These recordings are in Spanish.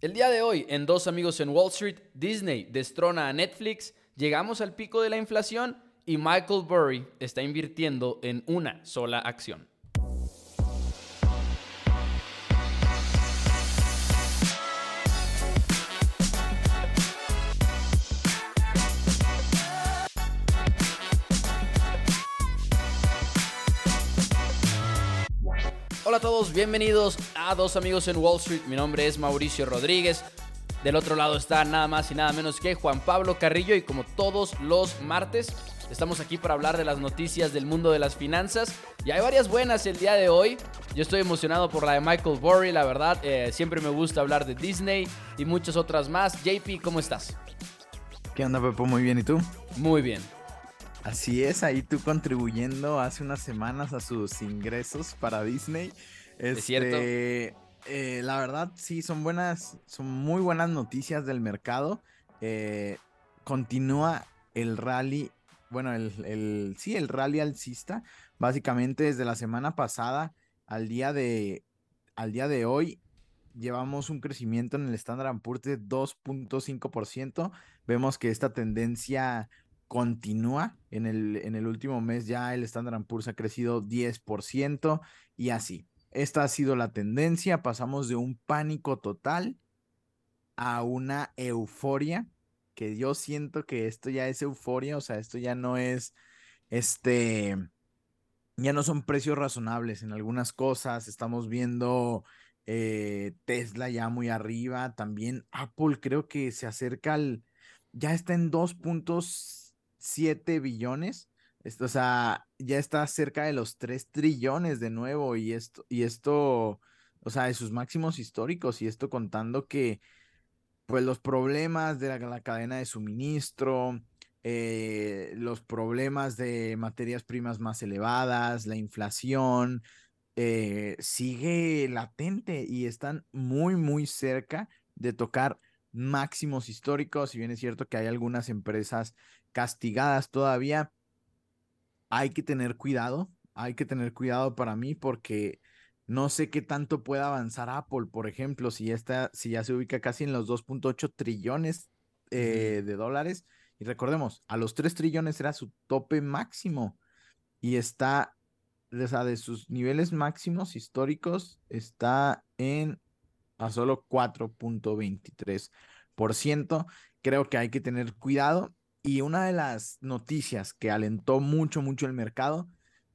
El día de hoy, en Dos Amigos en Wall Street, Disney destrona a Netflix, llegamos al pico de la inflación y Michael Burry está invirtiendo en una sola acción. Todos, bienvenidos a Dos Amigos en Wall Street. Mi nombre es Mauricio Rodríguez. Del otro lado está nada más y nada menos que Juan Pablo Carrillo y como todos los martes estamos aquí para hablar de las noticias del mundo de las finanzas y hay varias buenas el día de hoy. Yo estoy emocionado por la de Michael Burry, la verdad. Eh, siempre me gusta hablar de Disney y muchas otras más. JP, ¿cómo estás? ¿Qué onda, Pepo? Muy bien, ¿y tú? Muy bien. Así es, ahí tú contribuyendo hace unas semanas a sus ingresos para Disney. Es cierto. Eh, la verdad, sí, son buenas, son muy buenas noticias del mercado. Eh, continúa el rally, bueno, el, el, sí, el rally alcista, básicamente desde la semana pasada al día de, al día de hoy. Llevamos un crecimiento en el Standard Poor's de 2.5%. Vemos que esta tendencia continúa. En el, en el último mes ya el Standard Poor's ha crecido 10% y así. Esta ha sido la tendencia. Pasamos de un pánico total a una euforia, que yo siento que esto ya es euforia, o sea, esto ya no es, este, ya no son precios razonables en algunas cosas. Estamos viendo eh, Tesla ya muy arriba, también Apple creo que se acerca al, ya está en 2.5 7 billones. Esto, o sea, ya está cerca de los 3 trillones de nuevo y esto, y esto, o sea, de sus máximos históricos y esto contando que, pues los problemas de la, cadena de suministro, eh, los problemas de materias primas más elevadas, la inflación, eh, sigue latente y están muy, muy cerca de tocar máximos históricos. Si bien es cierto que hay algunas empresas castigadas todavía. Hay que tener cuidado, hay que tener cuidado para mí porque no sé qué tanto puede avanzar Apple, por ejemplo, si ya, está, si ya se ubica casi en los 2.8 trillones eh, de dólares. Y recordemos, a los 3 trillones era su tope máximo y está, o sea, de sus niveles máximos históricos, está en a solo 4.23%. Creo que hay que tener cuidado y una de las noticias que alentó mucho, mucho el mercado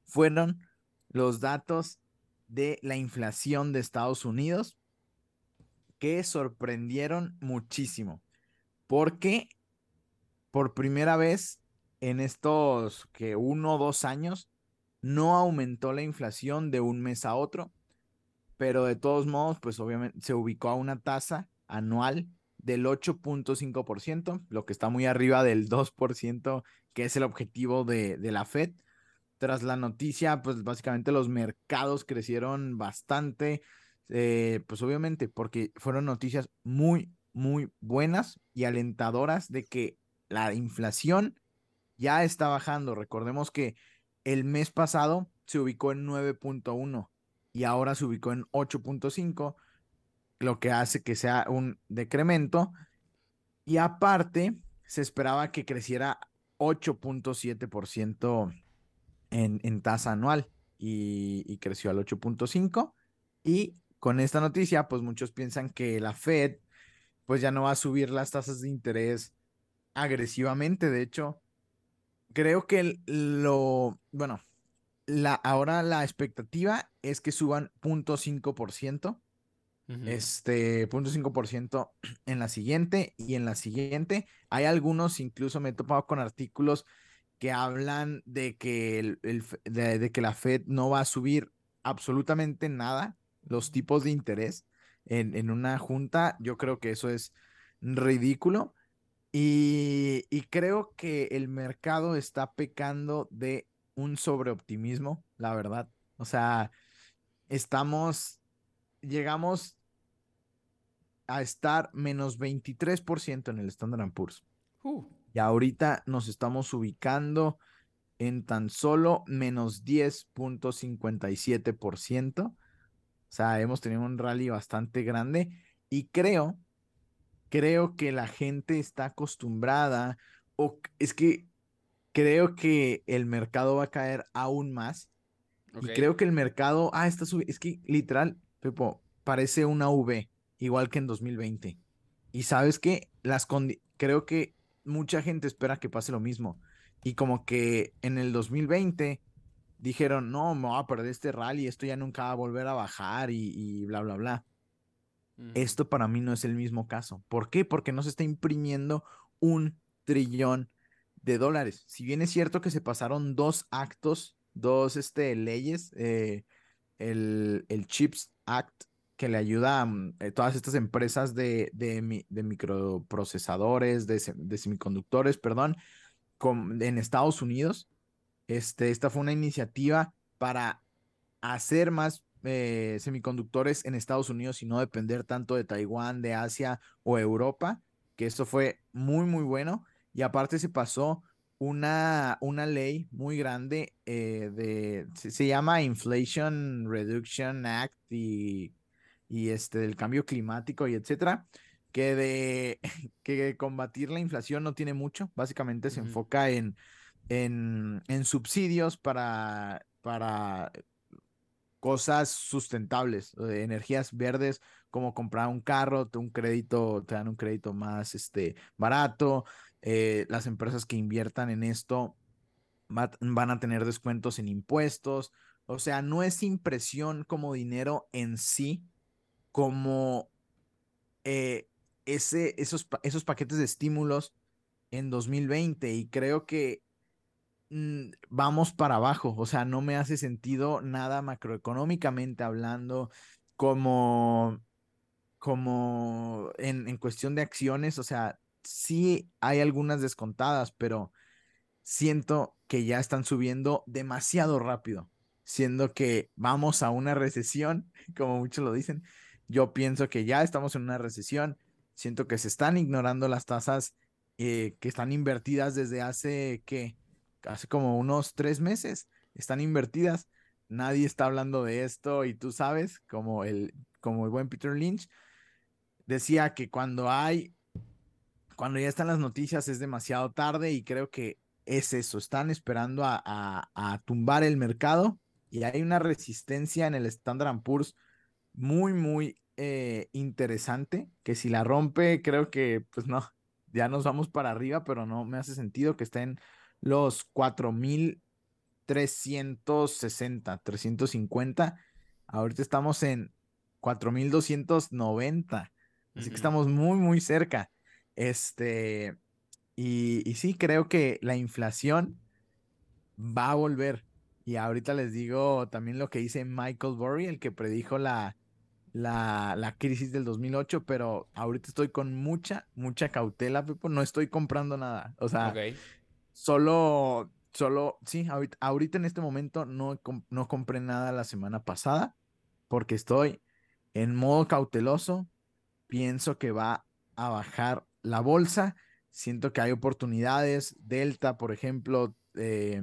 fueron los datos de la inflación de Estados Unidos que sorprendieron muchísimo. Porque por primera vez en estos que uno o dos años no aumentó la inflación de un mes a otro, pero de todos modos, pues obviamente se ubicó a una tasa anual del 8.5%, lo que está muy arriba del 2%, que es el objetivo de, la Fed. Tras la noticia, pues básicamente los mercados crecieron bastante, eh, pues obviamente porque fueron noticias muy, muy buenas y alentadoras de que la inflación ya está bajando. Recordemos que el mes pasado se ubicó en 9.1 y ahora se ubicó en 8.5 lo que hace que sea un decremento. Y aparte, se esperaba que creciera 8.7% en, en tasa anual y, creció al 8.5%. Y con esta noticia, pues muchos piensan que la Fed pues ya no va a subir las tasas de interés agresivamente. De hecho, creo que lo, bueno, la, ahora la expectativa es que suban 0.5% este, 0.5% en la siguiente y en la siguiente. Hay algunos, incluso me he topado con artículos que hablan de que, el, de, que la Fed no va a subir absolutamente nada los tipos de interés en, en una junta. Yo creo que eso es ridículo. Y, y, creo que el mercado está pecando de un sobreoptimismo, la verdad. O sea, estamos, llegamos a estar menos 23% en el Standard Poor's. Uh. Y ahorita nos estamos ubicando en tan solo menos 10.57%. O sea, hemos tenido un rally bastante grande y creo creo que la gente está acostumbrada o es que creo que el mercado va a caer aún más. Y creo que el mercado, ah, está subiendo, es que literal, Pepo, parece una V, igual que en 2020. Y sabes que las creo que mucha gente espera que pase lo mismo. Y como que en el 2020 dijeron, no, me voy a perder este rally, esto ya nunca va a volver a bajar y, bla, bla, bla. Esto para mí no es el mismo caso. ¿Por qué? Porque no se está imprimiendo un trillón de dólares. Si bien es cierto que se pasaron dos actos, dos este, leyes, eh, el, el, Chips Act, que le ayuda a mm, eh, todas estas empresas de, de, microprocesadores, de, semiconductores, perdón, en Estados Unidos. Este, esta fue una iniciativa para hacer más eh, semiconductores en Estados Unidos y no depender tanto de Taiwán, de Asia o Europa, que esto fue muy, muy bueno. Y aparte se pasó una, una ley muy grande eh, de, se, llama Inflation Reduction Act y, y este del cambio climático y etcétera, que de que combatir la inflación no tiene mucho, básicamente se enfoca en, en, en subsidios para, para cosas sustentables, energías verdes, como comprar un carro, un crédito, te dan un crédito más este, barato, eh, las empresas que inviertan en esto van a tener descuentos en impuestos. O sea, no es impresión como dinero en sí, como eh, ese, esos, esos paquetes de estímulos en 2020 y creo que mm, vamos para abajo, o sea, no me hace sentido nada macroeconómicamente hablando como, como en, en cuestión de acciones, o sea, sí hay algunas descontadas, pero siento que ya están subiendo demasiado rápido, siendo que vamos a una recesión, como muchos lo dicen. Yo pienso que ya estamos en una recesión, siento que se están ignorando las tasas eh, que están invertidas desde hace, ¿qué? Hace como unos tres meses, están invertidas. Nadie está hablando de esto y tú sabes, como el, como el buen Peter Lynch, decía que cuando hay cuando ya están las noticias es demasiado tarde y creo que es eso, están esperando a, tumbar el mercado y hay una resistencia en el Standard Poor's muy, muy eh, interesante, que si la rompe, creo que, pues no, ya nos vamos para arriba, pero no me hace sentido que estén los 4,360, 350. Ahorita estamos en 4,290. Así que estamos muy, muy cerca. Este, y, y sí, creo que la inflación va a volver. Y ahorita les digo también lo que dice Michael Burry, el que predijo la, la, la, crisis del 2008, pero ahorita estoy con mucha, mucha cautela, Pepo, no estoy comprando nada. O sea, solo, solo, sí, ahorita, ahorita, en este momento no, no compré nada la semana pasada porque estoy en modo cauteloso. Pienso que va a bajar la bolsa. Siento que hay oportunidades. Delta, por ejemplo, eh,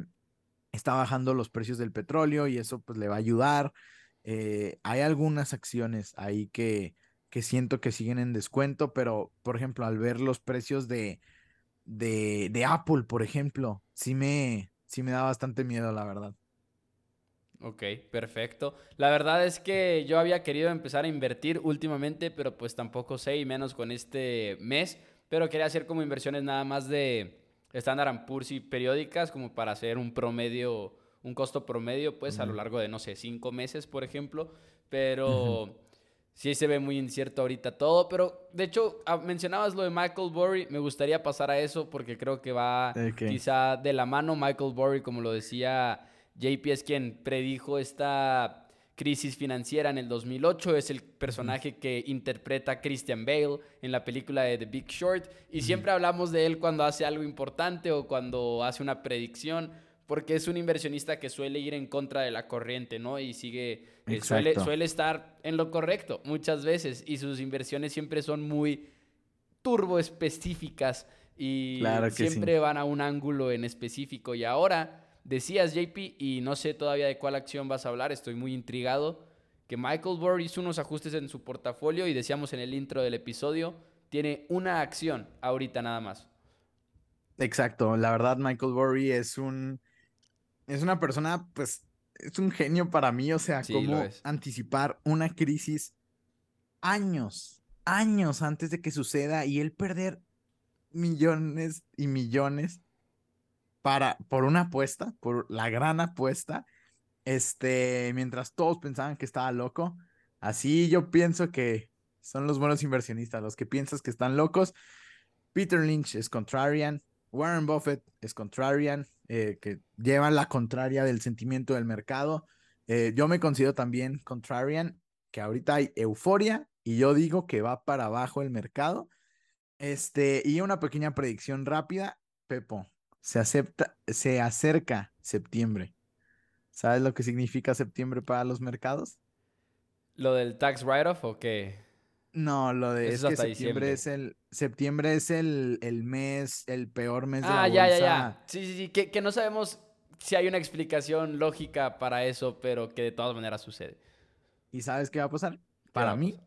está bajando los precios del petróleo y eso pues le va a ayudar. Eh, hay algunas acciones ahí que, que siento que siguen en descuento, pero por ejemplo, al ver los precios de, de, de Apple, por ejemplo, sí me, sí me da bastante miedo, la verdad. Ok, perfecto. La verdad es que yo había querido empezar a invertir últimamente, pero pues tampoco sé, y menos con este mes pero quería hacer como inversiones nada más de Standard Poor's y periódicas, como para hacer un promedio, un costo promedio, pues a lo largo de, no sé, cinco meses, por ejemplo, pero... Sí se ve muy incierto ahorita todo, pero de hecho ah, mencionabas lo de Michael Burry, me gustaría pasar a eso porque creo que va quizá de la mano Michael Burry, como lo decía JP, es quien predijo esta crisis financiera en el 2008. Es el personaje que interpreta Christian Bale en la película de The Big Short. Y siempre hablamos de él cuando hace algo importante o cuando hace una predicción, porque es un inversionista que suele ir en contra de la corriente, ¿no? Y sigue, eh, suele, suele estar en lo correcto muchas veces. Y sus inversiones siempre son muy turbo específicas y siempre van a un ángulo en específico. Y ahora Decías, JP, y no sé todavía de cuál acción vas a hablar, estoy muy intrigado, que Michael Burr hizo unos ajustes en su portafolio y decíamos en el intro del episodio, tiene una acción ahorita nada más. Exacto, la verdad Michael Burry es un es una persona pues es un genio para mí, o sea, cómo anticipar una crisis años, años antes de que suceda y él perder millones y millones para por una apuesta, por la gran apuesta, este, mientras todos pensaban que estaba loco. Así yo pienso que son los buenos inversionistas, los que piensas que están locos. Peter Lynch es contrarian, Warren Buffett es contrarian, eh, que llevan la contraria del sentimiento del mercado. Eh, yo me considero también contrarian, que ahorita hay euforia y yo digo que va para abajo el mercado. Este, y una pequeña predicción rápida, Pepo, se acepta, se acerca septiembre. ¿Sabes lo que significa septiembre para los mercados? ¿Lo del tax write-off o qué? No, lo de es, que septiembre es el septiembre es el, el, mes, el peor mes de ah, la ya, ya, ya. Sí, sí, sí, que, que, no sabemos si hay una explicación lógica para eso, pero que de todas maneras sucede. ¿Y sabes qué va a pasar? Para mí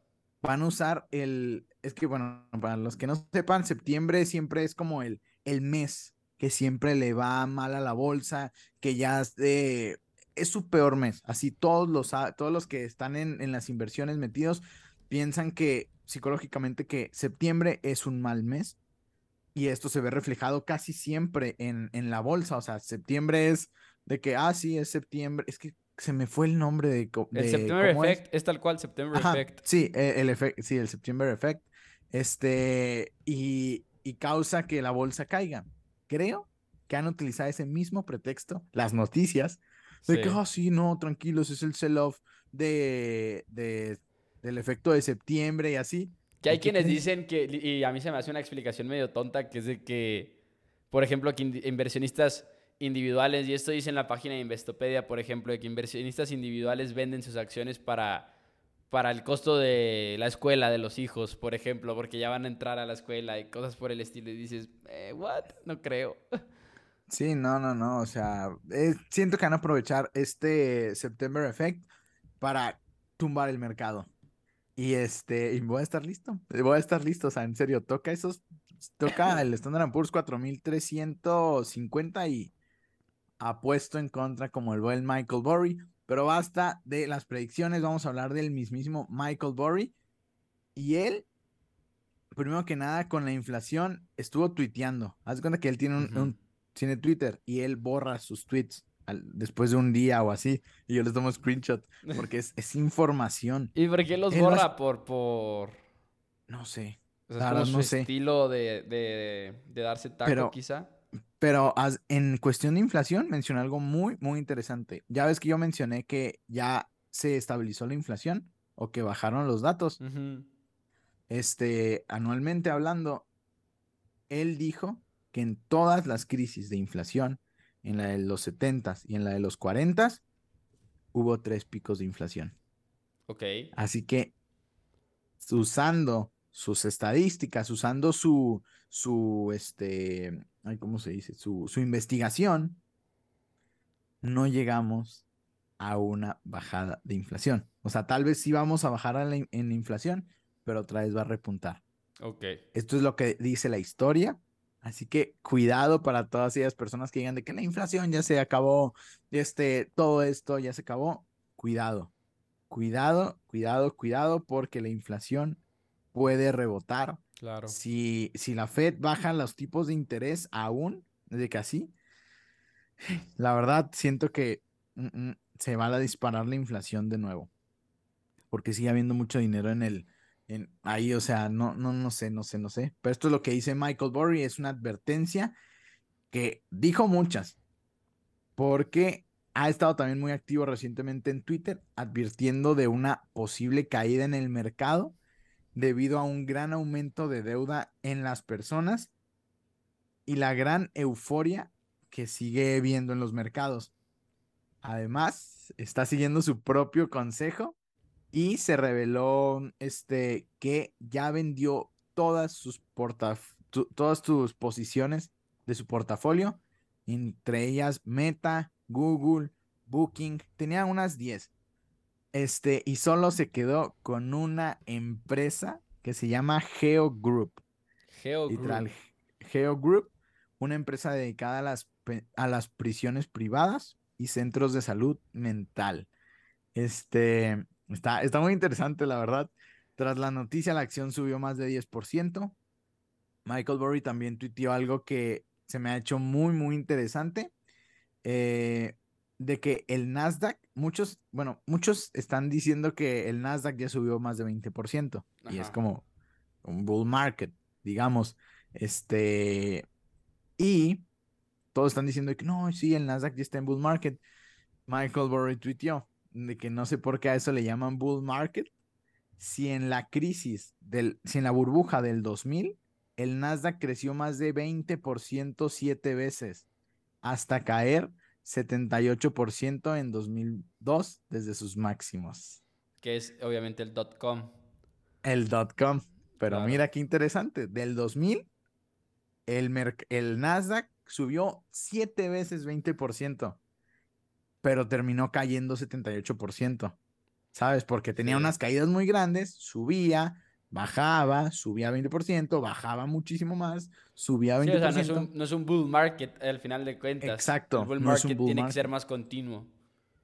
van a usar el es que bueno, para los que no sepan, septiembre siempre es como el el mes que siempre le va mal a la bolsa, que ya es, es su peor mes. Así todos los todos los que están en, en las inversiones metidos piensan que psicológicamente que septiembre es un mal mes y esto se ve reflejado casi siempre en, en la bolsa. O sea, septiembre es de que, ah, sí, es septiembre. Es que se me fue el nombre de. el September Effect es? tal cual, September Effect. Sí, e, el, efecto, sí, el September Effect. Este, y, y causa que la bolsa caiga. Creo que han utilizado ese mismo pretexto, las noticias, de que, ah, sí, no, tranquilos, es el sell-off de, de del efecto de septiembre y así. Que hay quienes dicen que, y a mí se me hace una explicación medio tonta, que es de que, por ejemplo, que inversionistas individuales, y esto dice en la página de Investopedia, por ejemplo, de que inversionistas individuales venden sus acciones para, para el costo de la escuela de los hijos, por ejemplo, porque ya van a entrar a la escuela y cosas por el estilo, y dices, eh, ¿what? No creo. Sí, no, no, no, o sea, eh, siento que van a aprovechar este September Effect para tumbar el mercado. Y este, y voy a estar listo. Voy a estar listo. O sea, en serio, toca esos. Toca el Standard Poor's 4350 y apuesto en contra como el buen Michael Burry. Pero basta de las predicciones. Vamos a hablar del mismísimo Michael Burry. Y él, primero que nada, con la inflación, estuvo tuiteando. Haz cuenta que él tiene un, tiene Twitter y él borra sus tweets después de un día o así, y yo les tomo screenshot, porque es, es información. ¿Y por qué los borra? Por, por... No sé. O sea, es como su estilo de, de, de, darse taco, pero, quizá. Pero en cuestión de inflación, mencioné algo muy, muy interesante. Ya ves que yo mencioné que ya se estabilizó la inflación o que bajaron los datos. Este, anualmente hablando, él dijo que en todas las crisis de inflación en la de los 70 y en la de los 40 hubo tres picos de inflación. Ok. Así que usando sus estadísticas, usando su, su, este, ¿cómo se dice? Su, su investigación, no llegamos a una bajada de inflación. O sea, tal vez sí vamos a bajar en la inflación, pero otra vez va a repuntar. Ok. Esto es lo que dice la historia Así que cuidado para todas aquellas personas que digan de que la inflación ya se acabó, este, todo esto ya se acabó. Cuidado, cuidado, cuidado, cuidado, porque la inflación puede rebotar. Claro. Si, si la Fed baja los tipos de interés aún, de que así, la verdad siento que mm, mm, se va a disparar la inflación de nuevo. Porque sigue habiendo mucho dinero en el, ahí, o sea, no, no, no sé, no sé, no sé. Pero esto es lo que dice Michael Burry, es una advertencia que dijo muchas, porque ha estado también muy activo recientemente en Twitter, advirtiendo de una posible caída en el mercado debido a un gran aumento de deuda en las personas y la gran euforia que sigue viendo en los mercados. Además, está siguiendo su propio consejo y se reveló este, que ya vendió todas sus todas sus posiciones de su portafolio, entre ellas Meta, Google, Booking, tenía unas 10. Este, y solo se quedó con una empresa que se llama Geo Group. Geo Literal, Geo Group, una empresa dedicada a las, a las prisiones privadas y centros de salud mental. Este, está, está muy interesante, la verdad. Tras la noticia, la acción subió más de 10%. Michael Burry también tuiteó algo que se me ha hecho muy, muy interesante. Eh, de que el Nasdaq, muchos, bueno, muchos están diciendo que el Nasdaq ya subió más de 20% y es como un bull market, digamos. Este, y todos están diciendo que no, sí, el Nasdaq ya está en bull market. Michael Burry tuiteó de que no sé por qué a eso le llaman bull market. Si en la crisis del, si en la burbuja del 2000, el Nasdaq creció más de 20% siete veces hasta caer 78% en 2002 desde sus máximos. Que es obviamente el dot com. El dot com. Pero mira qué interesante. Del 2000, el, el Nasdaq subió 7 veces 20%, pero terminó cayendo 78%. ¿Sabes? Porque tenía unas caídas muy grandes, subía, bajaba, subía 20%, bajaba muchísimo más, subía 20%. no, es un, no, es un, bull market al final de cuentas. Exacto. El bull market tiene que ser más continuo.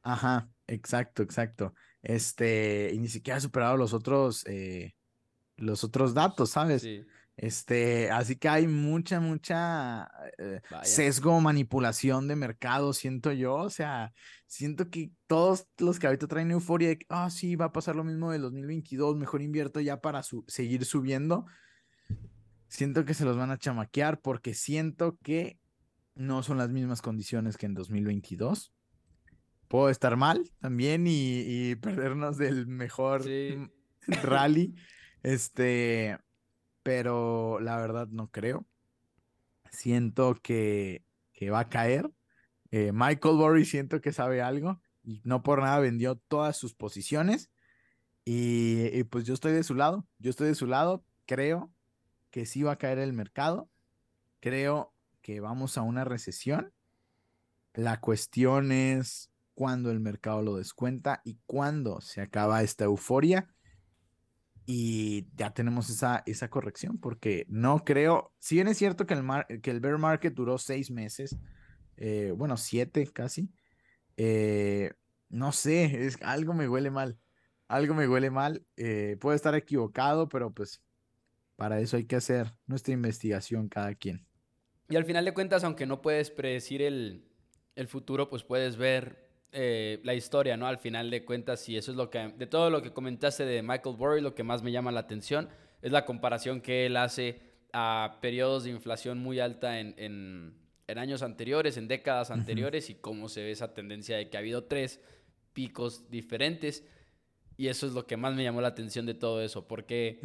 Ajá, exacto, exacto. Este, y ni siquiera ha superado los otros, eh, los otros datos, ¿sabes? Sí. Este, así que hay mucha, mucha eh, sesgo, manipulación de mercado, siento yo. O sea, siento que todos los que ahorita traen euforia de que, ah, sí, va a pasar lo mismo del 2022, mejor invierto ya para seguir subiendo. Siento que se los van a chamaquear porque siento que no son las mismas condiciones que en 2022. Puedo estar mal también y, perdernos del mejor rally. Este, pero la verdad no creo. Siento que, que va a caer. Eh, Michael Burry siento que sabe algo y no por nada vendió todas sus posiciones. Y, pues yo estoy de su lado, yo estoy de su lado, creo que sí va a caer el mercado, creo que vamos a una recesión. La cuestión es cuándo el mercado lo descuenta y cuándo se acaba esta euforia y ya tenemos esa, esa corrección, porque no creo, si bien es cierto que el, que el bear market duró seis meses, eh, bueno, siete casi, eh, no sé, es, algo me huele mal, algo me huele mal, eh, puedo estar equivocado, pero pues para eso hay que hacer nuestra investigación cada quien. Y al final de cuentas, aunque no puedes predecir el, el futuro, pues puedes ver eh, la historia, ¿no? Al final de cuentas, y eso es lo que, de todo lo que comentaste de Michael Burry, lo que más me llama la atención es la comparación que él hace a periodos de inflación muy alta en, en, años anteriores, en décadas anteriores, y cómo se ve esa tendencia de que ha habido tres picos diferentes. Y eso es lo que más me llamó la atención de todo eso, porque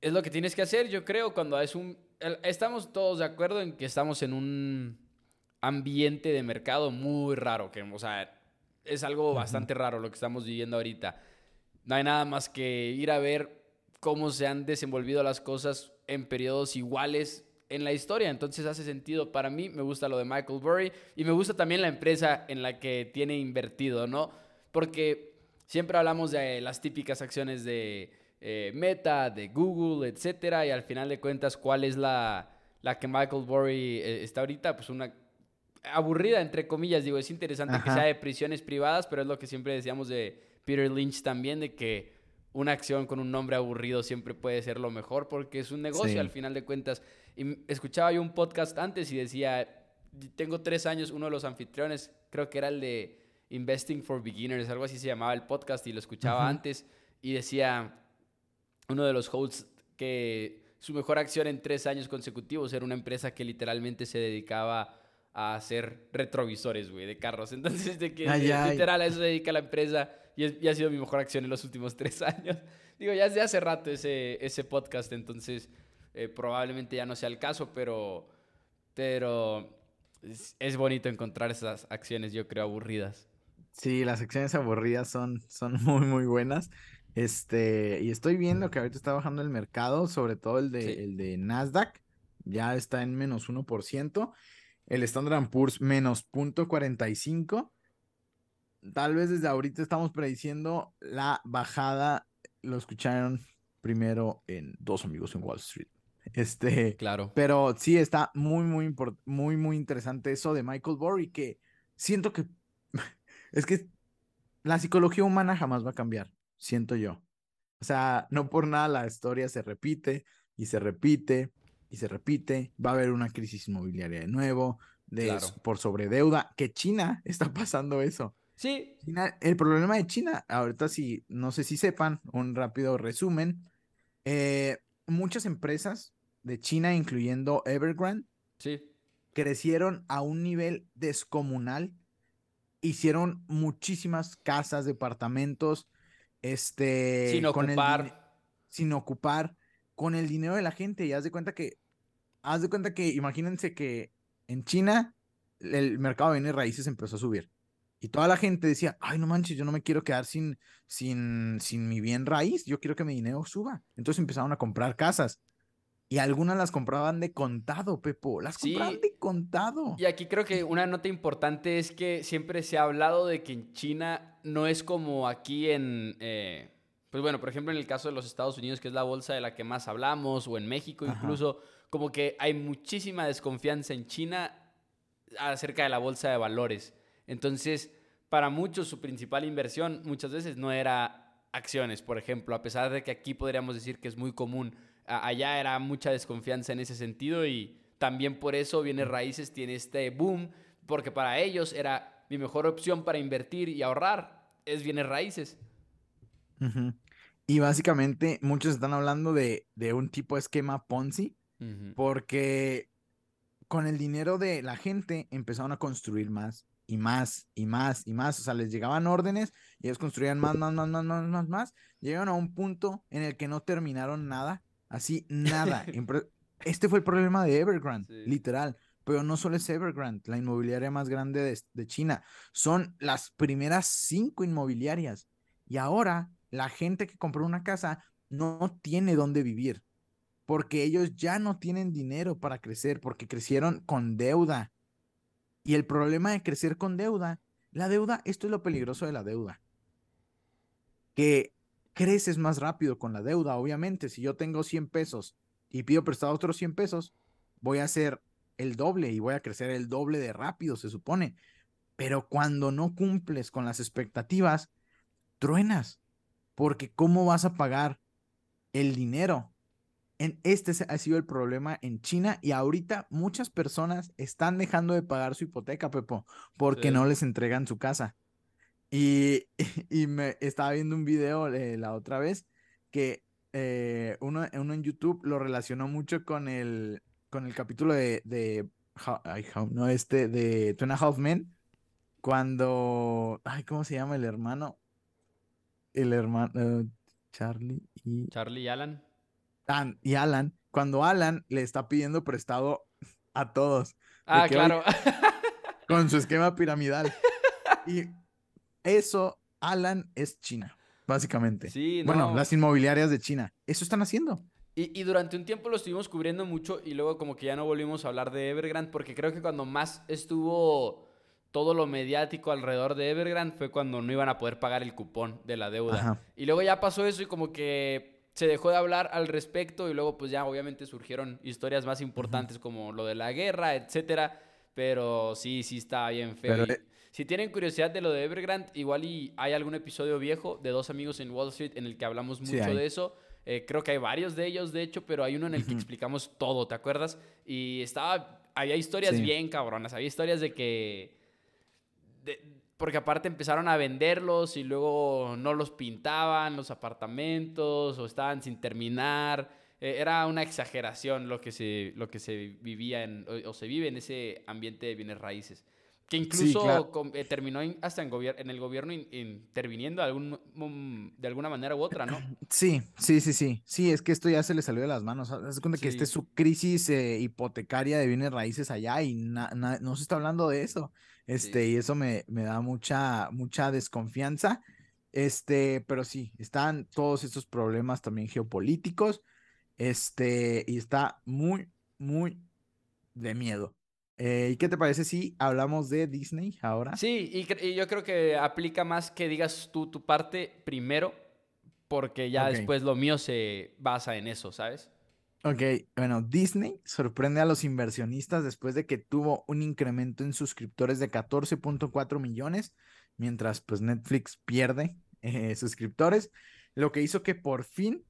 es lo que tienes que hacer, yo creo, cuando es un... Estamos todos de acuerdo en que estamos en un ambiente de mercado muy raro, que, o sea, es algo bastante raro lo que estamos viviendo ahorita. No hay nada más que ir a ver cómo se han desenvolvido las cosas en periodos iguales en la historia. Entonces hace sentido para mí. Me gusta lo de Michael Burry y me gusta también la empresa en la que tiene invertido, ¿no? Porque siempre hablamos de las típicas acciones de eh, Meta, de Google, etcétera, y al final de cuentas, ¿cuál es la, la que Michael Burry eh, está ahorita? Pues una aburrida, entre comillas. Digo, es interesante que sea de prisiones privadas, pero es lo que siempre decíamos de Peter Lynch también, de que una acción con un nombre aburrido siempre puede ser lo mejor porque es un negocio al final de cuentas. Y escuchaba yo un podcast antes y decía, tengo tres años, uno de los anfitriones, creo que era el de Investing for Beginners, algo así se llamaba el podcast y lo escuchaba antes y decía uno de los hosts que su mejor acción en tres años consecutivos era una empresa que literalmente se dedicaba a hacer retrovisores, güey, de carros. Entonces, de que literal a eso se dedica la empresa y, ha sido mi mejor acción en los últimos tres años. Digo, ya desde hace rato ese, ese podcast, entonces eh, probablemente ya no sea el caso, pero, pero es, bonito encontrar esas acciones, yo creo, aburridas. Sí, las acciones aburridas son, son muy, muy buenas. Este, y estoy viendo que ahorita está bajando el mercado, sobre todo el de, el de Nasdaq, ya está en menos 1% el Standard Poor's menos 0.45. Tal vez desde ahorita estamos prediciendo la bajada, lo escucharon primero en Dos Amigos en Wall Street. Este, claro. Pero sí está muy, muy, muy, muy interesante eso de Michael Burry, que siento que es que la psicología humana jamás va a cambiar, siento yo. O sea, no por nada la historia se repite y se repite y se repite. Va a haber una crisis inmobiliaria de nuevo, de, por sobredeuda, que China está pasando eso. Sí. el problema de China, ahorita sí, no sé si sepan, un rápido resumen. Eh, muchas empresas de China, incluyendo Evergrande, sí. crecieron a un nivel descomunal. Hicieron muchísimas casas, departamentos, este, sin ocupar. sin ocupar, con el dinero de la gente. Y haz de cuenta que, haz de cuenta que, imagínense que en China el mercado de bienes raíces empezó a subir. Y toda la gente decía, ay, no manches, yo no me quiero quedar sin, sin, sin mi bien raíz, yo quiero que mi dinero suba. Entonces empezaron a comprar casas. Y algunas las compraban de contado, Pepo. Las compraban de contado. Y aquí creo que una nota importante es que siempre se ha hablado de que en China no es como aquí en. Eh, pues bueno, por ejemplo, en el caso de los Estados Unidos, que es la bolsa de la que más hablamos, o en México incluso, como que hay muchísima desconfianza en China acerca de la bolsa de valores. Entonces, para muchos, su principal inversión muchas veces no era acciones, por ejemplo, a pesar de que aquí podríamos decir que es muy común allá era mucha desconfianza en ese sentido y también por eso viene Raíces tiene este boom, porque para ellos era mi mejor opción para invertir y ahorrar es bienes raíces. Y básicamente muchos están hablando de, un tipo de esquema Ponzi, porque con el dinero de la gente empezaron a construir más y más y más y más. O sea, les llegaban órdenes y ellos construían más, más, más, más, más, más, más. Llegaron a un punto en el que no terminaron nada Así, nada. este fue el problema de Evergrande, literal. Pero no solo es Evergrande, la inmobiliaria más grande de, China. Son las primeras cinco inmobiliarias. Y ahora la gente que compró una casa no tiene dónde vivir. Porque ellos ya no tienen dinero para crecer, porque crecieron con deuda. Y el problema de crecer con deuda, la deuda, esto es lo peligroso de la deuda. Que creces más rápido con la deuda, obviamente. Si yo tengo 100 pesos y pido prestado otros 100 pesos, voy a hacer el doble y voy a crecer el doble de rápido, se supone. Pero cuando no cumples con las expectativas, truenas. Porque ¿cómo vas a pagar el dinero? En este ha sido el problema en China y ahorita muchas personas están dejando de pagar su hipoteca, Pepo, porque no les entregan su casa. Y, y me estaba viendo un video eh, la otra vez que eh, uno, uno, en YouTube lo relacionó mucho con el, con el capítulo de, de no, este, de Two and a Half Men, cuando, ay, ¿cómo se llama el hermano? El hermano, eh, Charlie y... Charlie y Alan. y Alan, cuando Alan le está pidiendo prestado a todos. Ah, claro. con su esquema piramidal. Y eso, Alan, es China, básicamente. Sí, Bueno, las inmobiliarias de China. Eso están haciendo. Y, durante un tiempo lo estuvimos cubriendo mucho y luego como que ya no volvimos a hablar de Evergrande porque creo que cuando más estuvo todo lo mediático alrededor de Evergrande fue cuando no iban a poder pagar el cupón de la deuda. Y luego ya pasó eso y como que se dejó de hablar al respecto y luego pues ya obviamente surgieron historias más importantes como lo de la guerra, etcétera. Pero sí, sí está bien feo. Pero, si tienen curiosidad de lo de Evergrande, igual y hay algún episodio viejo de dos amigos en Wall Street en el que hablamos mucho de eso. Eh, creo que hay varios de ellos, de hecho, pero hay uno en el que explicamos todo, ¿te acuerdas? Y estaba, había historias bien cabronas, había historias de que... porque aparte empezaron a venderlos y luego no los pintaban los apartamentos o estaban sin terminar. Eh, era una exageración lo que se, lo que se vivía en, o se vive en ese ambiente de bienes raíces. Que incluso eh, terminó hasta en, en el gobierno interviniendo de, algún, mm, de alguna manera u otra, ¿no? Sí, sí, sí, sí. Sí, es que esto ya se le salió de las manos. Haz cuenta que esta es su crisis eh, hipotecaria de bienes raíces allá y no se está hablando de eso. Este, y eso me, me da mucha, mucha desconfianza. Este, pero sí, están todos estos problemas también geopolíticos. Este, y está muy, muy de miedo. Eh, ¿Y qué te parece si hablamos de Disney ahora? Sí, y, yo creo que aplica más que digas tú tu parte primero, porque ya después lo mío se basa en eso, ¿sabes? Ok, bueno, Disney sorprende a los inversionistas después de que tuvo un incremento en suscriptores de 14.4 millones, mientras pues Netflix pierde eh, suscriptores, lo que hizo que por fin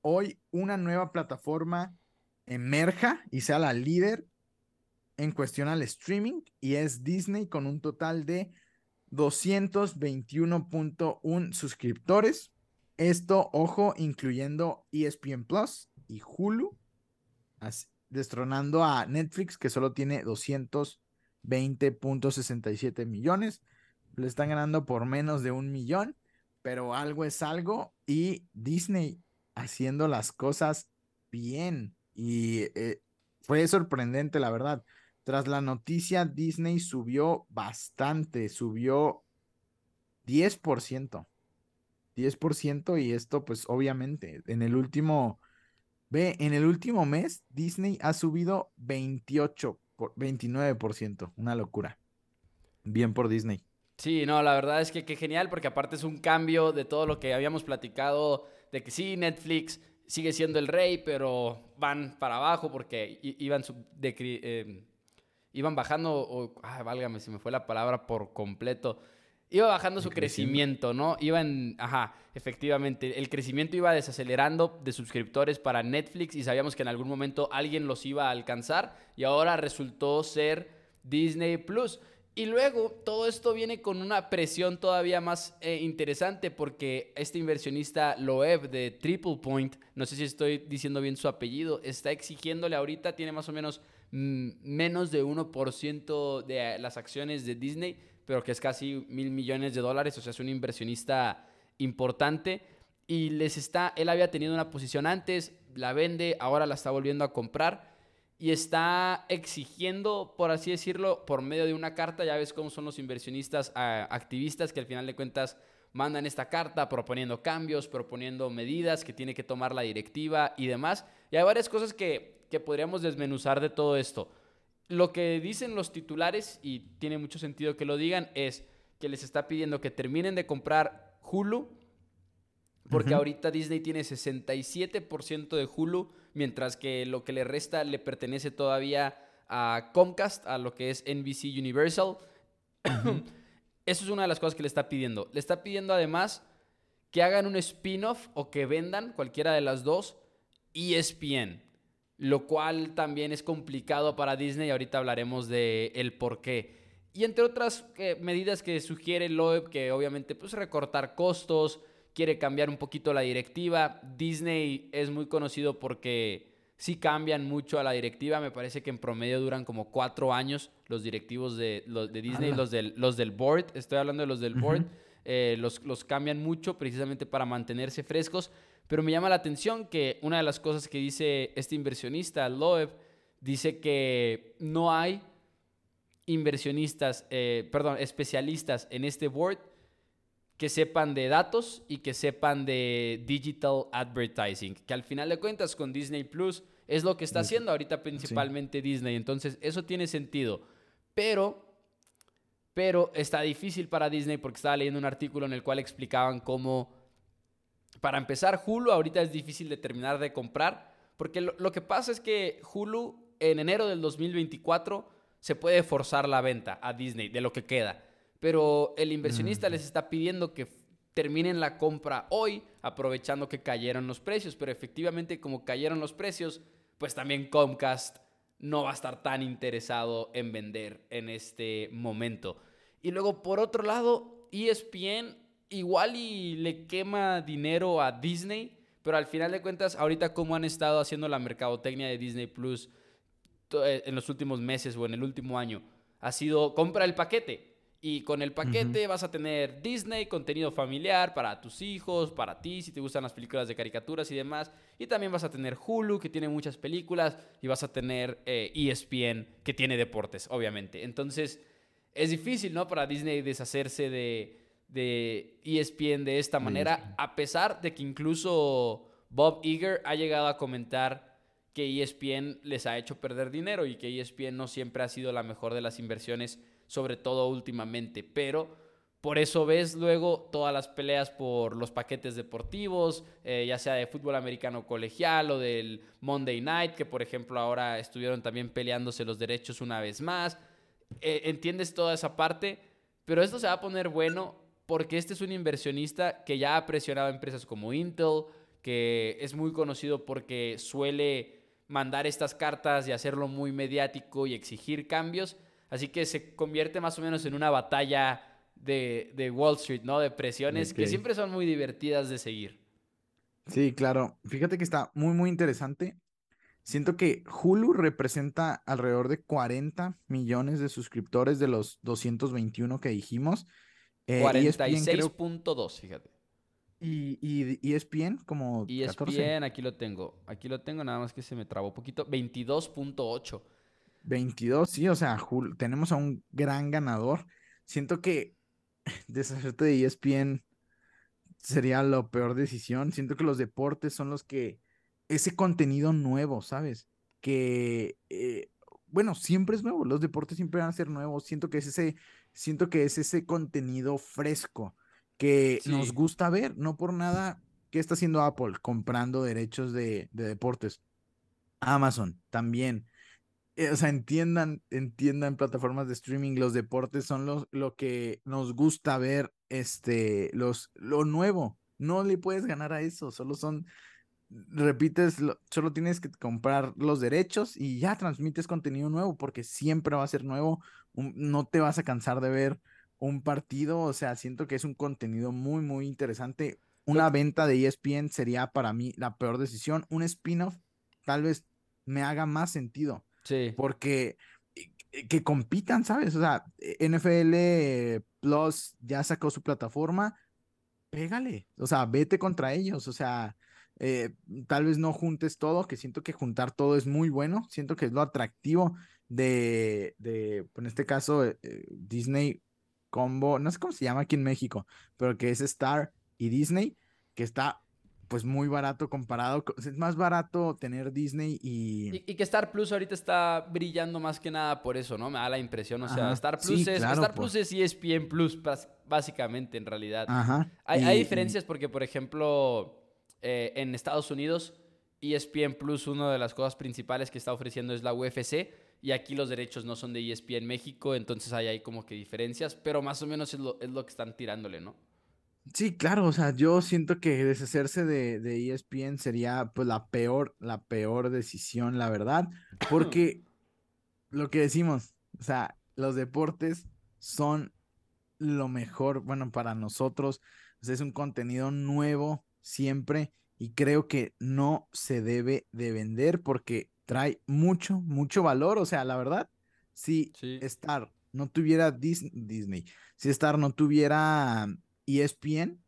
hoy una nueva plataforma emerja y sea la líder en cuestión al streaming y es Disney con un total de 221.1 suscriptores. Esto, ojo, incluyendo ESPN Plus, y Hulu, destronando a Netflix, que solo tiene 220.67 millones. Le están ganando por menos de un millón, pero algo es algo. Y Disney haciendo las cosas bien. Y eh, fue sorprendente, la verdad. Tras la noticia, Disney subió bastante, subió 10%. 10% y esto pues obviamente en el último Ve, en el último mes Disney ha subido 28, por, 29%, una locura. Bien por Disney. Sí, no, la verdad es que, qué genial, porque aparte es un cambio de todo lo que habíamos platicado, de que sí, Netflix sigue siendo el rey, pero van para abajo porque iban, eh, iban bajando, o, válgame, se me fue la palabra por completo iba bajando su crecimiento, ¿no? Iba en, ajá, efectivamente, el crecimiento iba desacelerando de suscriptores para Netflix y sabíamos que en algún momento alguien los iba a alcanzar y ahora resultó ser Disney Plus. Y luego todo esto viene con una presión todavía más eh, interesante porque este inversionista Loeb de Triple Point, no sé si estoy diciendo bien su apellido, está exigiéndole ahorita, tiene más o menos mm, menos de 1% de las acciones de Disney pero que es casi mil millones de dólares, o sea, es un inversionista importante. Y les está, él había tenido una posición antes, la vende, ahora la está volviendo a comprar y está exigiendo, por así decirlo, por medio de una carta, ya ves cómo son los inversionistas ah, activistas que al final de cuentas mandan esta carta proponiendo cambios, proponiendo medidas que tiene que tomar la directiva y demás. Y hay varias cosas que, que podríamos desmenuzar de todo esto lo que dicen los titulares, y tiene mucho sentido que lo digan, es que les está pidiendo que terminen de comprar Hulu, porque ahorita Disney tiene 67% de Hulu, mientras que lo que le resta le pertenece todavía a Comcast, a lo que es NBC Universal. Eso es una de las cosas que le está pidiendo. Le está pidiendo además que hagan un spin-off o que vendan cualquiera de las dos ESPN lo cual también es complicado para Disney. Ahorita hablaremos de el por qué. Y entre otras eh, medidas que sugiere Loeb, que obviamente pues recortar costos, quiere cambiar un poquito la directiva. Disney es muy conocido porque sí cambian mucho a la directiva. Me parece que en promedio duran como cuatro años los directivos de, los de Disney, los del, los del board. Estoy hablando de los del board. Eh, los, los cambian mucho precisamente para mantenerse frescos. Pero me llama la atención que una de las cosas que dice este inversionista, Loeb, dice que no hay inversionistas, eh, perdón, especialistas en este board que sepan de datos y que sepan de digital advertising, que al final de cuentas con Disney Plus es lo que está haciendo ahorita principalmente Disney, entonces eso tiene sentido, pero pero está difícil para Disney porque estaba leyendo un artículo en el cual explicaban cómo para empezar, Hulu ahorita es difícil de terminar de comprar, porque lo, que pasa es que Hulu en enero del 2024 se puede forzar la venta a Disney de lo que queda, pero el inversionista les está pidiendo que terminen la compra hoy, aprovechando que cayeron los precios, pero efectivamente como cayeron los precios, pues también Comcast no va a estar tan interesado en vender en este momento. Y luego, por otro lado, ESPN igual y le quema dinero a Disney, pero al final de cuentas, ahorita cómo han estado haciendo la mercadotecnia de Disney Plus eh, en los últimos meses o en el último año, ha sido compra el paquete. Y con el paquete vas a tener Disney, contenido familiar para tus hijos, para ti, si te gustan las películas de caricaturas y demás. Y también vas a tener Hulu, que tiene muchas películas. Y vas a tener ESPN, eh, e que tiene deportes, obviamente. Entonces, es difícil, ¿no? Para Disney deshacerse de, de ESPN de esta manera, a pesar de que incluso Bob Iger ha llegado a comentar que ESPN les ha hecho perder dinero y que ESPN no siempre ha sido la mejor de las inversiones, sobre todo últimamente. Pero Por eso ves luego todas las peleas por los paquetes deportivos, eh, ya sea de fútbol americano colegial o del Monday Night, que por ejemplo ahora estuvieron también peleándose los derechos una vez más. Eh, entiendes toda esa parte, pero esto se va a poner bueno porque este es un inversionista que ya ha presionado a empresas como Intel, que es muy conocido porque suele mandar estas cartas y hacerlo muy mediático y exigir cambios. Así que se convierte más o menos en una batalla de, Wall Street, ¿no? De presiones que siempre son muy divertidas de seguir. Sí, claro. Fíjate que está muy, muy interesante. Siento que Hulu representa alrededor de 40 millones de suscriptores de los 221 que dijimos. 46.2, eh, fíjate. Y, y ESPN como ESPN, aquí lo tengo. Aquí lo tengo, nada más que se me trabó un poquito. 22.8. 22, sí, o sea, tenemos a un gran ganador. Siento que deshacerte de ESPN sería la peor decisión. Siento que los deportes son los que ese contenido nuevo, ¿sabes? Que, eh, bueno, siempre es nuevo, los deportes siempre van a ser nuevos. Siento que es ese, siento que es ese contenido fresco que nos gusta ver, no por nada. ¿Qué está haciendo Apple? Comprando derechos de, deportes. Amazon también. Eh, o sea, entiendan, entiendan plataformas de streaming, los deportes son los, lo que nos gusta ver, este, los, lo nuevo. No le puedes ganar a eso, solo son repites, solo tienes que comprar los derechos y ya transmites contenido nuevo porque siempre va a ser nuevo, no te vas a cansar de ver un partido, o sea, siento que es un contenido muy, muy interesante. Una venta de ESPN sería para mí la peor decisión, un spin-off tal vez me haga más sentido. Sí. Porque eh, que compitan, ¿sabes? O sea, NFL Plus ya sacó su plataforma, pégale, o sea, vete contra ellos, o sea, eh, tal vez no juntes todo, que siento que juntar todo es muy bueno, siento que es lo atractivo de, de en este caso, eh, eh, Disney Combo, no sé cómo se llama aquí en México, pero que es Star y Disney, que está pues muy barato comparado, es más barato tener Disney y... y... que Star Plus ahorita está brillando más que nada por eso, ¿no? Me da la impresión, o sea, Star Plus es Star Plus es ESPN Plus básicamente en realidad. Hay, hay diferencias porque, por ejemplo, eh, en Estados Unidos, ESPN Plus, una de las cosas principales que está ofreciendo es la UFC. Y aquí los derechos no son de ESPN México, entonces hay ahí como que diferencias, pero más o menos es lo, es lo que están tirándole, ¿no? Sí, claro, o sea, yo siento que deshacerse de, de ESPN sería pues la peor, la peor decisión, la verdad, porque lo que decimos, o sea, los deportes son lo mejor, bueno, para nosotros, es un contenido nuevo, siempre y creo que no se debe de vender porque trae mucho, mucho valor. O sea, la verdad, si Star no tuviera Disney, si Star no tuviera ESPN,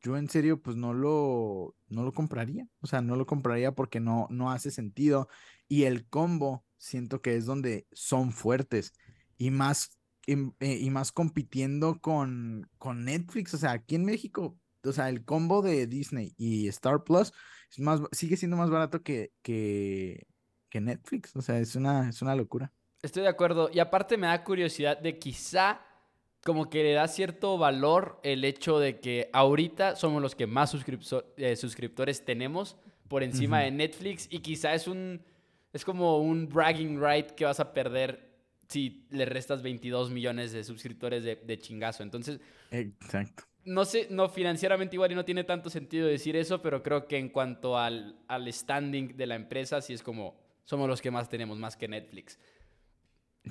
yo en serio pues no lo, no lo compraría. O sea, no lo compraría porque no, no hace sentido. Y el combo siento que es donde son fuertes y más, y, eh, y más compitiendo con, con Netflix. O sea, aquí en México o sea, el combo de Disney y Star Plus es más, sigue siendo más barato que, que, Netflix. O sea, es una, es una locura. Estoy de acuerdo. Y aparte me da curiosidad de quizá como que le da cierto valor el hecho de que ahorita somos los que más eh, suscriptores tenemos por encima de Netflix y quizá es un es como un bragging right que vas a perder si le restas 22 millones de suscriptores de, de chingazo. Entonces, exacto no sé, no financieramente igual y no tiene tanto sentido decir eso, pero creo que en cuanto al, al standing de la empresa, sí es como somos los que más tenemos, más que Netflix.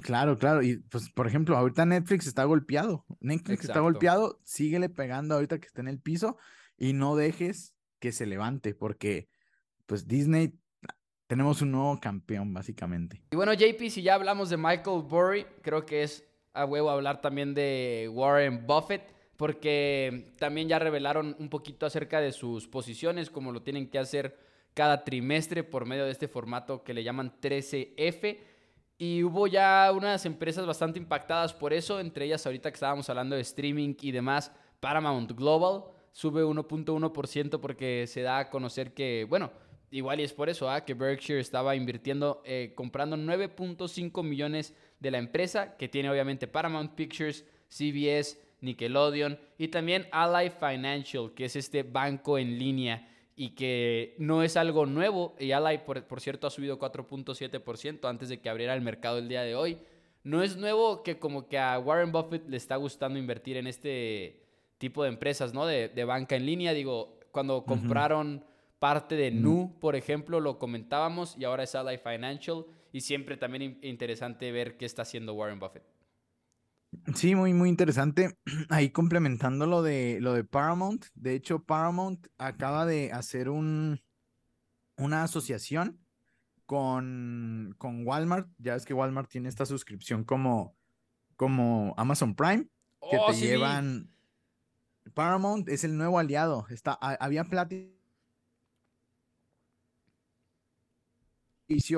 Claro, claro. Y pues, por ejemplo, ahorita Netflix está golpeado. Netflix está golpeado, síguele pegando ahorita que está en el piso y no dejes que se levante, porque pues Disney tenemos un nuevo campeón, básicamente. Y bueno, JP, si ya hablamos de Michael Burry, creo que es a huevo hablar también de Warren Buffett porque también ya revelaron un poquito acerca de sus posiciones, como lo tienen que hacer cada trimestre por medio de este formato que le llaman 13F. Y hubo ya unas empresas bastante impactadas por eso, entre ellas ahorita que estábamos hablando de streaming y demás, Paramount Global sube 1.1% porque se da a conocer que, bueno, igual y es por eso, ¿ah? que Berkshire estaba invirtiendo, eh, comprando 9.5 millones de la empresa, que tiene obviamente Paramount Pictures, CBS, Nickelodeon y también Ally Financial, que es este banco en línea y que no es algo nuevo. Y Ally, por, por cierto, ha subido 4.7% antes de que abriera el mercado el día de hoy. No es nuevo que como que a Warren Buffett le está gustando invertir en este tipo de empresas, ¿no? De, de banca en línea. Digo, cuando compraron parte de Nu, por ejemplo, lo comentábamos y ahora es Ally Financial y siempre también interesante ver qué está haciendo Warren Buffett. Sí, muy, muy interesante. Ahí complementando lo de, lo de Paramount. De hecho, Paramount acaba de hacer un, una asociación con, con Walmart. Ya es que Walmart tiene esta suscripción como, como Amazon Prime, que Oh, te sí llevan. Paramount es el nuevo aliado. Está, ha- había plática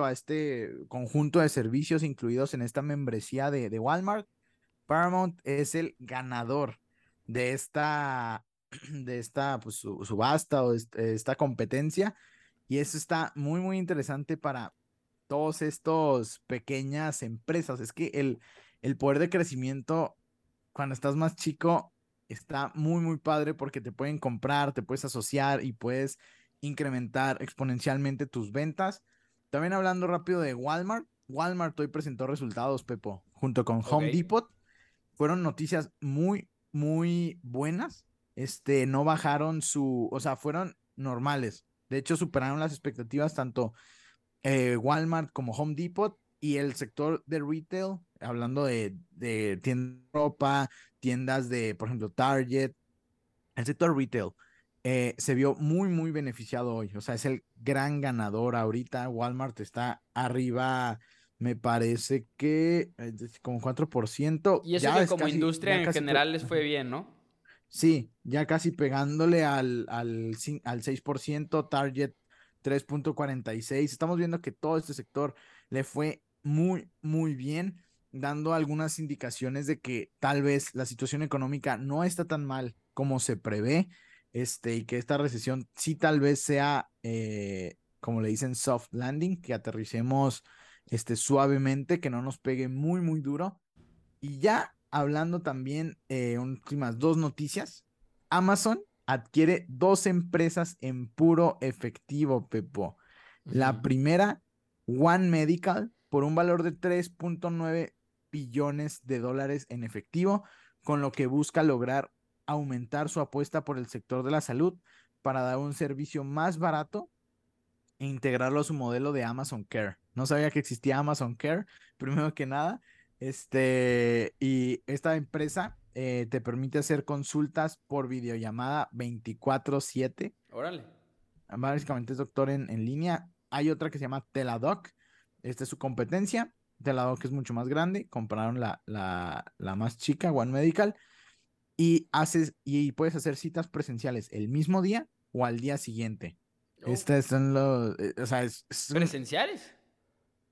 a este conjunto de servicios incluidos en esta membresía de, de Walmart. Paramount es el ganador de esta, de esta pues, su- subasta o est- esta competencia. Y eso está muy, muy interesante para todos estos pequeñas empresas. Es que el, el poder de crecimiento cuando estás más chico está muy, muy padre porque te pueden comprar, te puedes asociar y puedes incrementar exponencialmente tus ventas. También hablando rápido de Walmart, Walmart hoy presentó resultados, Pepo, junto con Home. Depot. Fueron noticias muy, muy buenas. Este, no bajaron su, o sea, fueron normales. De hecho, superaron las expectativas tanto eh, Walmart como Home Depot y el sector de retail, hablando de, de tiendas de ropa, tiendas de, por ejemplo, Target, el sector retail eh, se vio muy, muy beneficiado hoy. O sea, es el gran ganador ahorita. Walmart está arriba, me parece que eh, como 4%. Y eso ya que es como casi- industria en general les fue bien, ¿no? Sí, ya casi pegándole al, al, al 6%, Target 3.46. Estamos viendo que todo este sector le fue muy, muy bien, dando algunas indicaciones de que tal vez la situación económica no está tan mal como se prevé, este, y que esta recesión sí tal vez sea, eh, como le dicen, soft landing, que aterricemos este, suavemente, que no nos pegue muy, muy duro. Y ya hablando también, eh, últimas dos noticias. Amazon adquiere dos empresas en puro efectivo, Pepo. La primera, One Medical, por un valor de 3.9 billones de dólares en efectivo, con lo que busca lograr aumentar su apuesta por el sector de la salud para dar un servicio más barato e integrarlo a su modelo de Amazon Care. No sabía que existía Amazon Care, primero que nada. Este, y esta empresa eh, te permite hacer consultas por videollamada 24/7. Órale. Básicamente es doctor en, en línea. Hay otra que se llama Teladoc. Esta es su competencia. Teladoc es mucho más grande. Compraron la, la, la más chica, One Medical. Y, haces, y puedes hacer citas presenciales el mismo día o al día siguiente. Oh, Estas son los. eh, o sea, es, es un- ¿Presenciales?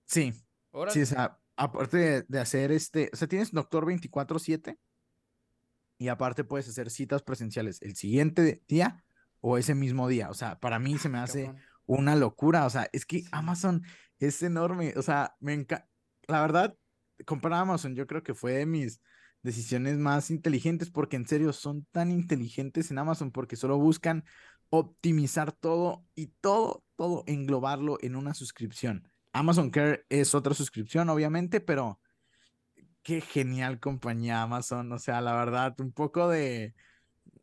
Sí, Órale. sí, o sea, aparte de, de hacer este. O sea, tienes doctor 24/7 y aparte puedes hacer citas presenciales el siguiente día o ese mismo día. O sea, para mí se me hace Cabrón. una locura. O sea, es que Sí. Amazon es enorme. O sea, me encanta. La verdad, comprar Amazon, yo creo que fue de mis decisiones más inteligentes porque en serio son tan inteligentes en Amazon porque solo buscan optimizar todo y todo, todo englobarlo en una suscripción. Amazon Care es otra suscripción, obviamente, pero qué genial compañía Amazon. O sea, la verdad, un poco de...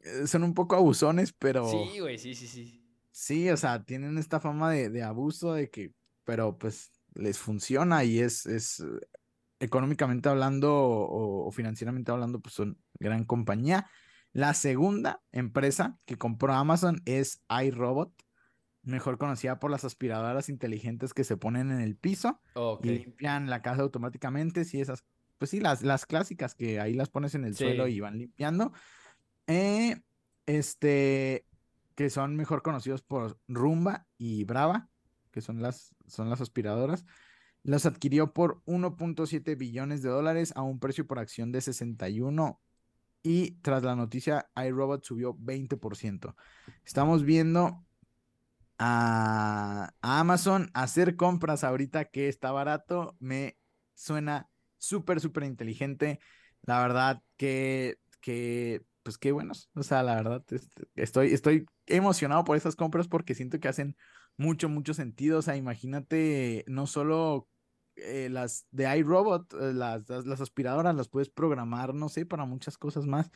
eh, Son un poco abusones, pero... Sí, güey, sí, sí, sí. Sí, o sea, tienen esta fama de, de abuso, de que, pero pues les funciona y es, es económicamente hablando o, o financieramente hablando, pues son gran compañía. La segunda empresa que compró Amazon es iRobot, mejor conocida por las aspiradoras inteligentes que se ponen en el piso Ok. y limpian la casa automáticamente. Sí, esas, pues sí, las, las clásicas que ahí las pones en el suelo y van limpiando. Eh, este, que son mejor conocidos por Rumba y Brava, que son las, son las aspiradoras. Los adquirió por 1.7 billones de dólares a un precio por acción de 61 y tras la noticia iRobot subió 20%. Estamos viendo a, a Amazon hacer compras ahorita que está barato, me suena súper, súper inteligente. La verdad, que, que, pues qué buenos. O sea, la verdad, estoy, estoy emocionado por esas compras porque siento que hacen mucho, mucho sentido. O sea, imagínate, no solo eh, las de iRobot, eh, las, las, aspiradoras las puedes programar, no sé, para muchas cosas más.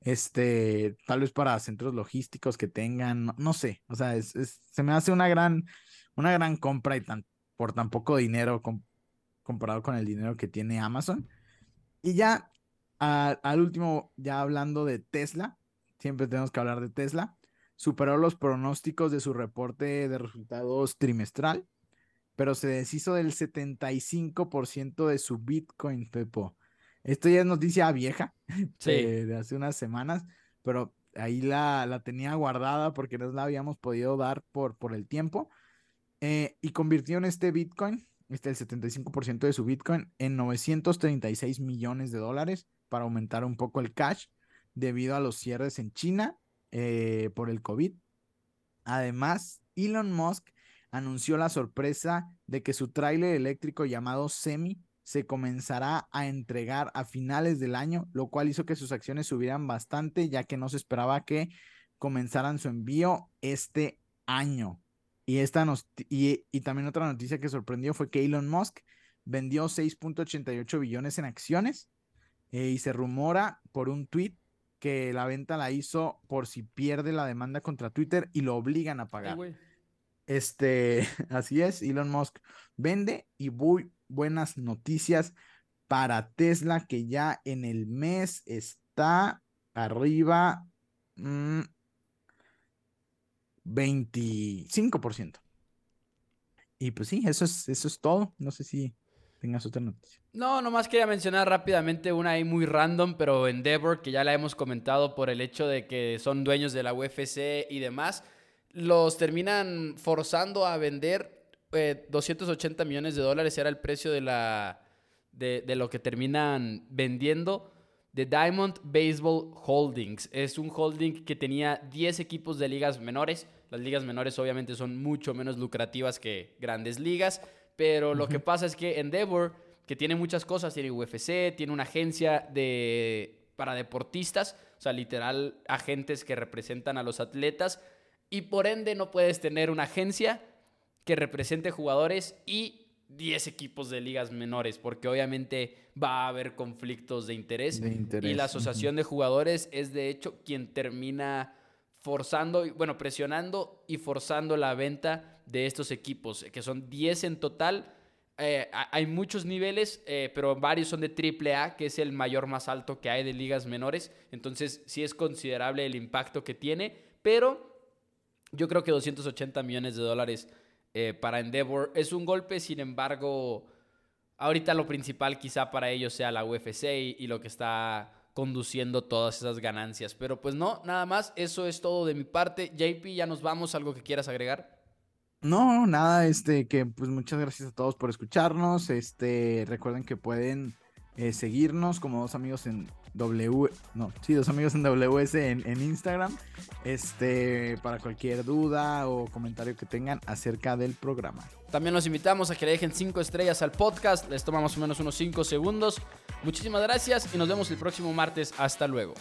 Este, tal vez para centros logísticos que tengan, no, sé. O sea, es, se me hace una gran, una gran compra y tan, por tan poco dinero comparado con el dinero que tiene Amazon. Y ya al último, ya hablando de Tesla, siempre tenemos que hablar de Tesla, superó los pronósticos de su reporte de resultados trimestral, pero se deshizo del 75% de su Bitcoin, Pepo. Esto ya es noticia vieja, de, hace unas semanas, pero ahí la, la, tenía guardada porque no la habíamos podido dar por, por el tiempo. Eh, y convirtió en este Bitcoin, este el 75% de su Bitcoin, en 936 millones de dólares para aumentar un poco el cash debido a los cierres en China eh, por el COVID. Además, Elon Musk anunció la sorpresa de que su tráiler eléctrico llamado Semi se comenzará a entregar a finales del año, lo cual hizo que sus acciones subieran bastante, ya que no se esperaba que comenzaran su envío este año. Y, esta y, y también otra noticia que sorprendió fue que Elon Musk vendió 6.88 billones en acciones eh, y se rumora por un tweet que la venta la hizo por si pierde la demanda contra Twitter y lo obligan a pagar. Este, así es, Elon Musk vende y muy buenas noticias para Tesla que ya en el mes está arriba 25%. Mm, y pues sí, eso es, eso es todo. No sé si tengas otra noticia. No, nomás quería mencionar rápidamente una ahí muy random, pero Endeavor, que ya la hemos comentado por el hecho de que son dueños de la UFC y demás, los terminan forzando a vender 280 eh, millones de dólares, era el precio de, la, de, de lo que terminan vendiendo de Diamond Baseball Holdings. Es un holding que tenía 10 equipos de ligas menores. Las ligas menores obviamente son mucho menos lucrativas que grandes ligas, pero lo que pasa es que Endeavor que tiene muchas cosas, tiene UFC, tiene una agencia de, para deportistas, o sea, literal, agentes que representan a los atletas, y por ende no puedes tener una agencia que represente jugadores y 10 equipos de ligas menores, porque obviamente va a haber conflictos de interés, y la asociación de jugadores es de hecho quien termina forzando, bueno, presionando y forzando la venta de estos equipos, que son 10 en total eh, hay muchos niveles, eh, pero varios son de AAA, que es el mayor más alto que hay de ligas menores. Entonces, sí es considerable el impacto que tiene, pero yo creo que 280 millones de dólares eh, para Endeavor es un golpe, sin embargo, ahorita lo principal quizá para ellos sea la UFC y lo que está conduciendo todas esas ganancias. Pero pues no, nada más, eso es todo de mi parte. JP, ya nos vamos, ¿algo que quieras agregar? No, nada, este, que pues muchas gracias a todos por escucharnos. Este, recuerden que pueden eh, seguirnos como dos amigos en W, no, sí, dos amigos en WS en, en, Instagram. Este, para cualquier duda o comentario que tengan acerca del programa. También los invitamos a que le dejen cinco estrellas al podcast. Les toma más o menos unos cinco segundos. Muchísimas gracias y nos vemos el próximo martes. Hasta luego.